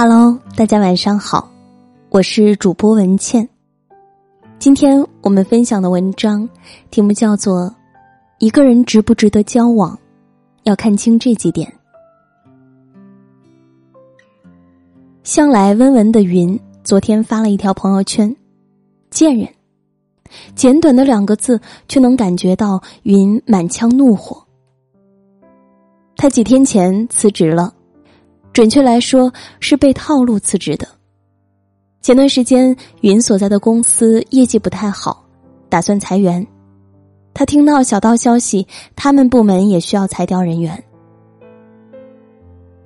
Hello，大家晚上好，我是主播文倩。今天我们分享的文章题目叫做《一个人值不值得交往，要看清这几点》。向来温文的云，昨天发了一条朋友圈：“贱人。”简短的两个字，却能感觉到云满腔怒火。他几天前辞职了，准确来说是被套路辞职的。前段时间，云所在的公司业绩不太好，打算裁员。他听到小道消息，他们部门也需要裁掉人员。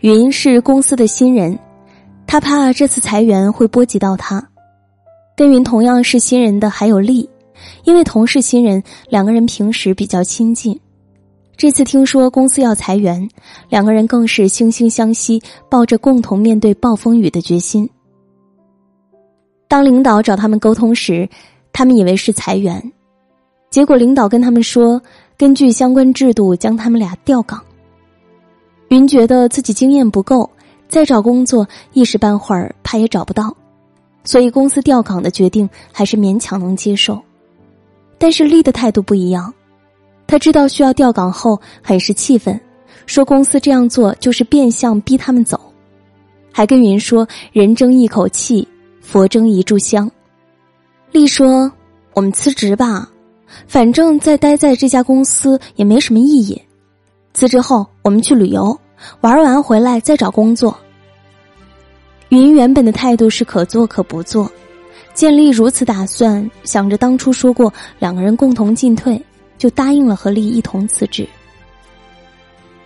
云是公司的新人，他怕这次裁员会波及到他。跟云同样是新人的还有丽。因为同是新人，两个人平时比较亲近。这次听说公司要裁员，两个人更是惺惺相惜，抱着共同面对暴风雨的决心。当领导找他们沟通时，他们以为是裁员，结果领导跟他们说，根据相关制度将他们俩调岗。云觉得自己经验不够，再找工作一时半会儿怕也找不到，所以公司调岗的决定还是勉强能接受。但是丽的态度不一样，他知道需要调岗后，很是气愤，说公司这样做就是变相逼他们走，还跟云说人争一口气，佛争一炷香。丽说：“我们辞职吧，反正再待在这家公司也没什么意义。辞职后我们去旅游，玩完回来再找工作。”云原本的态度是可做可不做。建立如此打算，想着当初说过两个人共同进退，就答应了和丽一同辞职。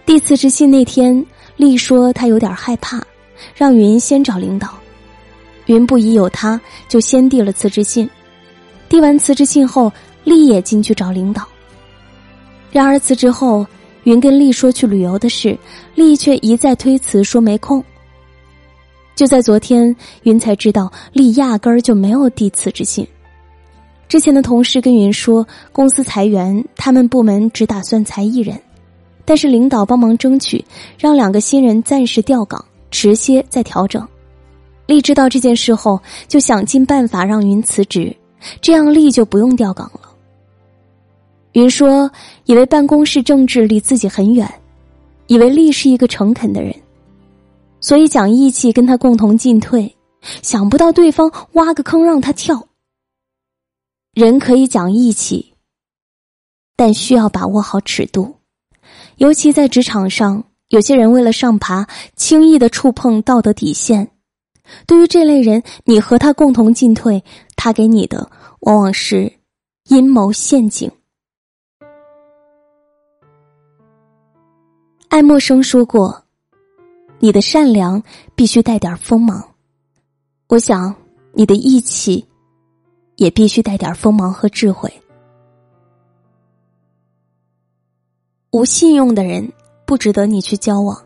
递辞职信那天，丽说她有点害怕，让云先找领导。云不疑有他，就先递了辞职信。递完辞职信后，丽也进去找领导。然而辞职后，云跟丽说去旅游的事，丽却一再推辞，说没空。就在昨天，云才知道丽压根儿就没有递辞职信。之前的同事跟云说，公司裁员，他们部门只打算裁一人，但是领导帮忙争取，让两个新人暂时调岗，迟些再调整。丽知道这件事后，就想尽办法让云辞职，这样丽就不用调岗了。云说，以为办公室政治离自己很远，以为丽是一个诚恳的人。所以讲义气，跟他共同进退，想不到对方挖个坑让他跳。人可以讲义气，但需要把握好尺度，尤其在职场上，有些人为了上爬，轻易的触碰道德底线。对于这类人，你和他共同进退，他给你的往往是阴谋陷阱。爱默生说过。你的善良必须带点锋芒，我想你的义气也必须带点锋芒和智慧。无信用的人不值得你去交往。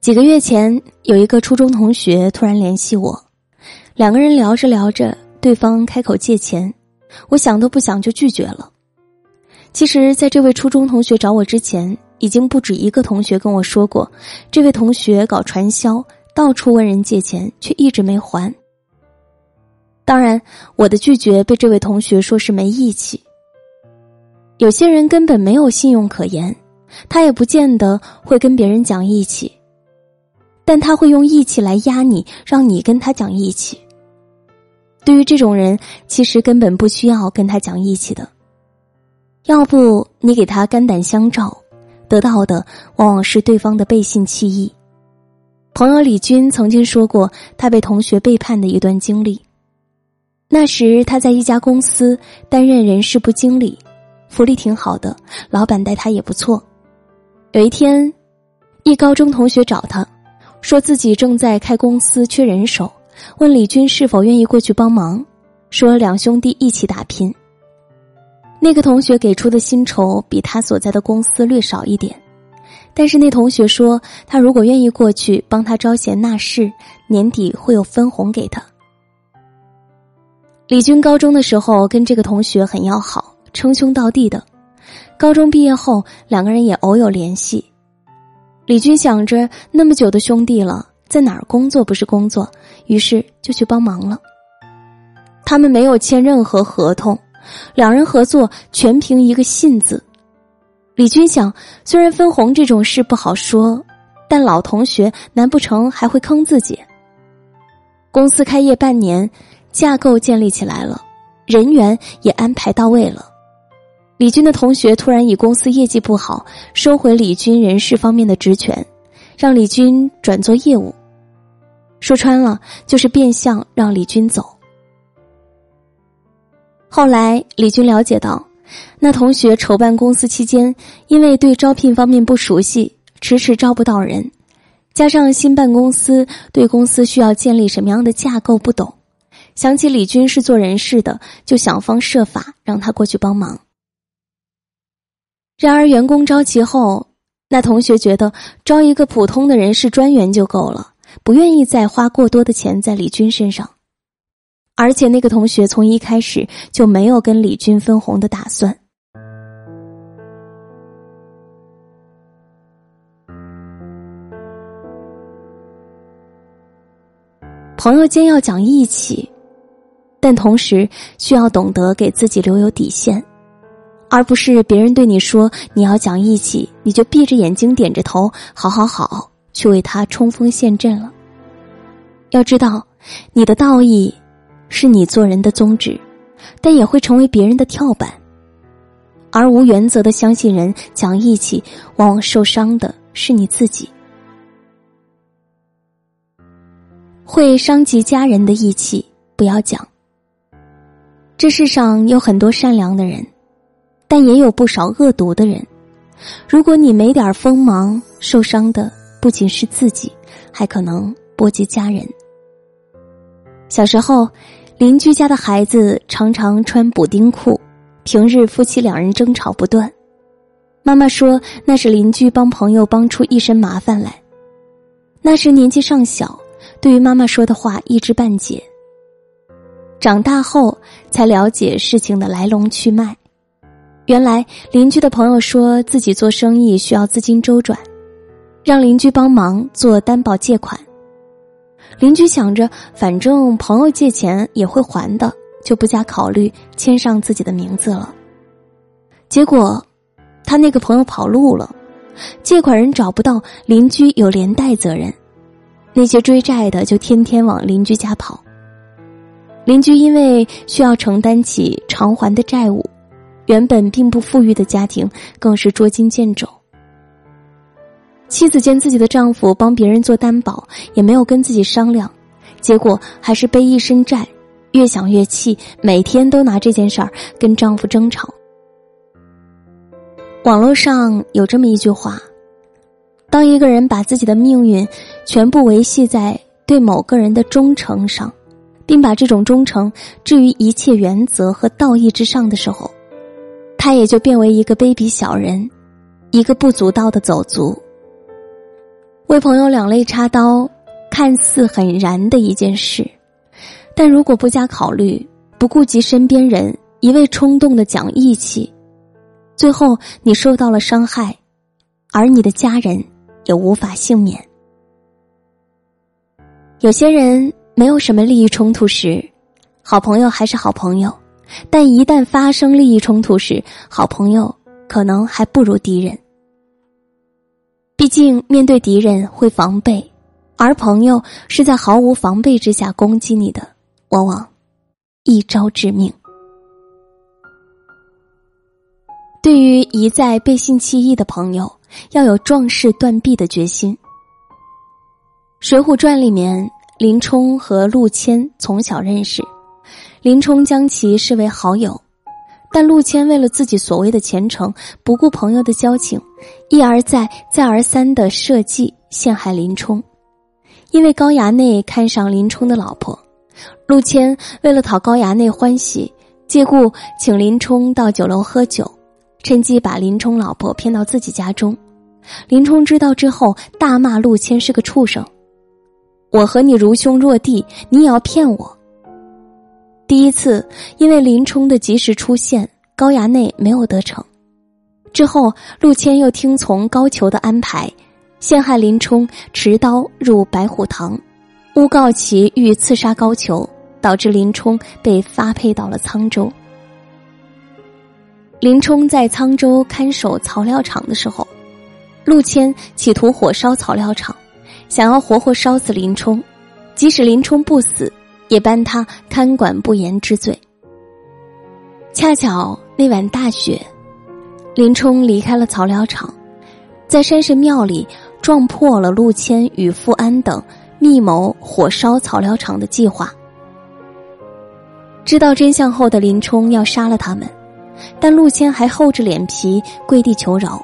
几个月前，有一个初中同学突然联系我，两个人聊着聊着，对方开口借钱，我想都不想就拒绝了。其实，在这位初中同学找我之前。已经不止一个同学跟我说过，这位同学搞传销，到处问人借钱，却一直没还。当然，我的拒绝被这位同学说是没义气。有些人根本没有信用可言，他也不见得会跟别人讲义气，但他会用义气来压你，让你跟他讲义气。对于这种人，其实根本不需要跟他讲义气的，要不你给他肝胆相照。得到的往往是对方的背信弃义。朋友李军曾经说过他被同学背叛的一段经历。那时他在一家公司担任人事部经理，福利挺好的，老板待他也不错。有一天，一高中同学找他，说自己正在开公司缺人手，问李军是否愿意过去帮忙，说两兄弟一起打拼。那个同学给出的薪酬比他所在的公司略少一点，但是那同学说，他如果愿意过去帮他招贤纳士，年底会有分红给他。李军高中的时候跟这个同学很要好，称兄道弟的。高中毕业后，两个人也偶有联系。李军想着那么久的兄弟了，在哪儿工作不是工作，于是就去帮忙了。他们没有签任何合同，两人合作全凭一个信字。李军想，虽然分红这种事不好说，但老同学难不成还会坑自己？公司开业半年，架构建立起来了，人员也安排到位了。李军的同学突然以公司业绩不好，收回李军人事方面的职权，让李军转做业务。说穿了，就是变相让李军走。后来，李军了解到，那同学筹办公司期间，因为对招聘方面不熟悉，迟迟招不到人，加上新办公司对公司需要建立什么样的架构不懂，想起李军是做人事的，就想方设法让他过去帮忙。然而，员工招齐后，那同学觉得招一个普通的人事专员就够了，不愿意再花过多的钱在李军身上。而且那个同学从一开始就没有跟李军分红的打算。朋友间要讲义气，但同时需要懂得给自己留有底线，而不是别人对你说你要讲义气，你就闭着眼睛点着头，好好好去为他冲锋陷阵了。要知道，你的道义。是你做人的宗旨，但也会成为别人的跳板。而无原则的相信人、讲义气，往往受伤的是你自己。会伤及家人的义气，不要讲。这世上有很多善良的人，但也有不少恶毒的人。如果你没点锋芒，受伤的不仅是自己，还可能波及家人。小时候，邻居家的孩子常常穿补丁裤，平日夫妻两人争吵不断。妈妈说那是邻居帮朋友帮出一身麻烦来。那时年纪尚小，对于妈妈说的话一知半解。长大后才了解事情的来龙去脉，原来邻居的朋友说自己做生意需要资金周转，让邻居帮忙做担保借款。邻居想着，反正朋友借钱也会还的，就不加考虑签上自己的名字了。结果，他那个朋友跑路了，借款人找不到，邻居有连带责任，那些追债的就天天往邻居家跑。邻居因为需要承担起偿还的债务，原本并不富裕的家庭更是捉襟见肘。妻子见自己的丈夫帮别人做担保，也没有跟自己商量，结果还是背一身债，越想越气，每天都拿这件事儿跟丈夫争吵。网络上有这么一句话：当一个人把自己的命运全部维系在对某个人的忠诚上，并把这种忠诚置于一切原则和道义之上的时候，他也就变为一个卑鄙小人，一个不足道的走卒。为朋友两肋插刀，看似很然的一件事，但如果不加考虑，不顾及身边人，一味冲动的讲义气，最后你受到了伤害，而你的家人也无法幸免。有些人没有什么利益冲突时，好朋友还是好朋友；但一旦发生利益冲突时，好朋友可能还不如敌人。毕竟，面对敌人会防备，而朋友是在毫无防备之下攻击你的，往往一招致命。对于一再背信弃义的朋友，要有壮士断臂的决心。《水浒传》里面，林冲和陆谦从小认识，林冲将其视为好友。但陆谦为了自己所谓的前程，不顾朋友的交情，一而再、再而三的设计陷害林冲。因为高衙内看上林冲的老婆，陆谦为了讨高衙内欢喜，借故请林冲到酒楼喝酒，趁机把林冲老婆骗到自己家中。林冲知道之后，大骂陆谦是个畜生。我和你如兄若弟，你也要骗我？第一次，因为林冲的及时出现，高衙内没有得逞。之后，陆谦又听从高俅的安排，陷害林冲持刀入白虎堂，诬告其欲刺杀高俅，导致林冲被发配到了沧州。林冲在沧州看守草料场的时候，陆谦企图火烧草料场，想要活活烧死林冲，即使林冲不死，也颁他看管不严之罪。恰巧那晚大雪，林冲离开了草料场，在山神庙里。撞破了陆谦与富安等密谋火烧草料场的计划。知道真相后的林冲要杀了他们，但陆谦还厚着脸皮跪地求饶。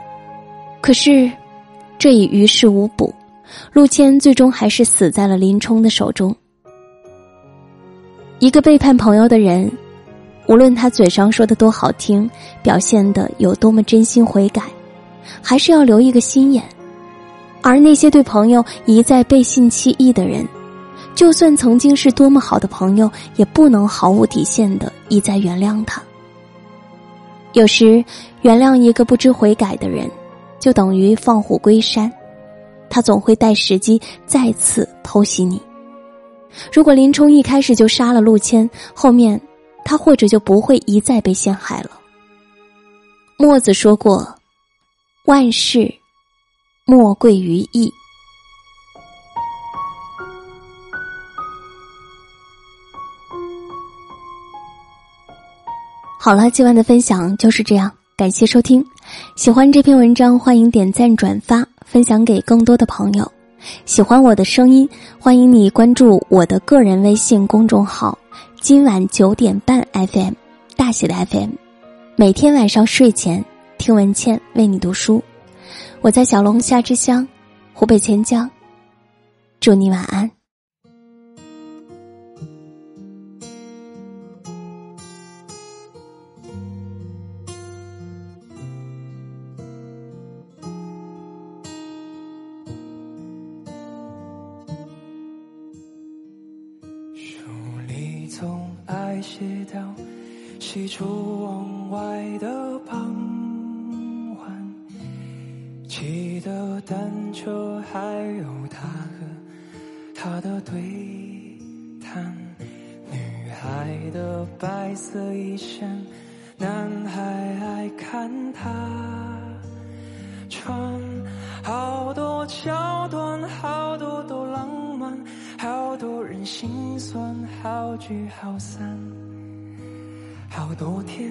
可是，这已于事无补，陆谦最终还是死在了林冲的手中。一个背叛朋友的人，无论他嘴上说的多好听，表现的有多么真心悔改，还是要留一个心眼。而那些对朋友一再背信弃义的人，就算曾经是多么好的朋友，也不能毫无底线的一再原谅他。有时，原谅一个不知悔改的人，就等于放虎归山，他总会待时机再次偷袭你。如果林冲一开始就杀了陆谦，后面他或者就不会一再被陷害了。墨子说过：“万事。”莫贵于义。好了，今晚的分享就是这样，感谢收听。喜欢这篇文章，欢迎点赞、转发，分享给更多的朋友。喜欢我的声音，欢迎你关注我的个人微信公众号“今晚九点半 FM”，大写的 FM。每天晚上睡前听文倩为你读书。我在小龙虾之乡，湖北潜江。祝你晚安。骑的单车，还有他和他的对谈。女孩的白色衣衫，男孩爱看她穿。好多桥段，好多都浪漫，好多人心酸，好聚好散，好多天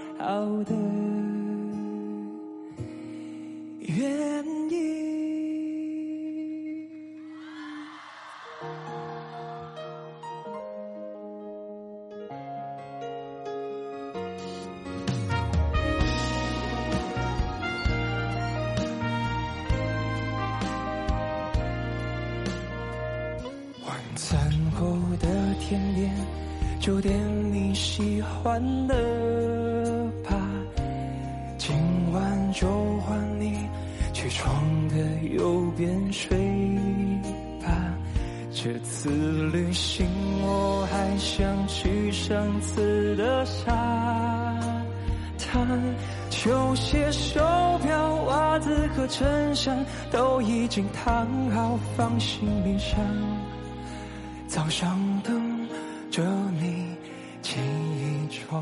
好的原因。晚餐后的甜点，就点你喜欢的。今晚就换你去床的右边睡吧。这次旅行我还想去上次的沙滩。球鞋、手表、袜子和衬衫都已经烫好，放行李箱。早上等着你起床。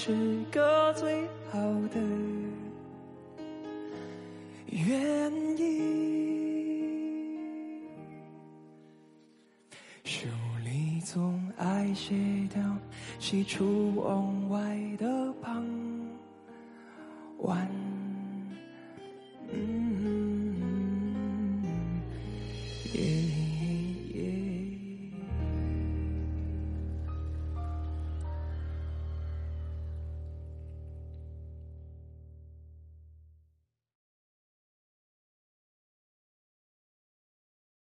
是个最好的原因。书里总爱写到喜出望外的傍晚。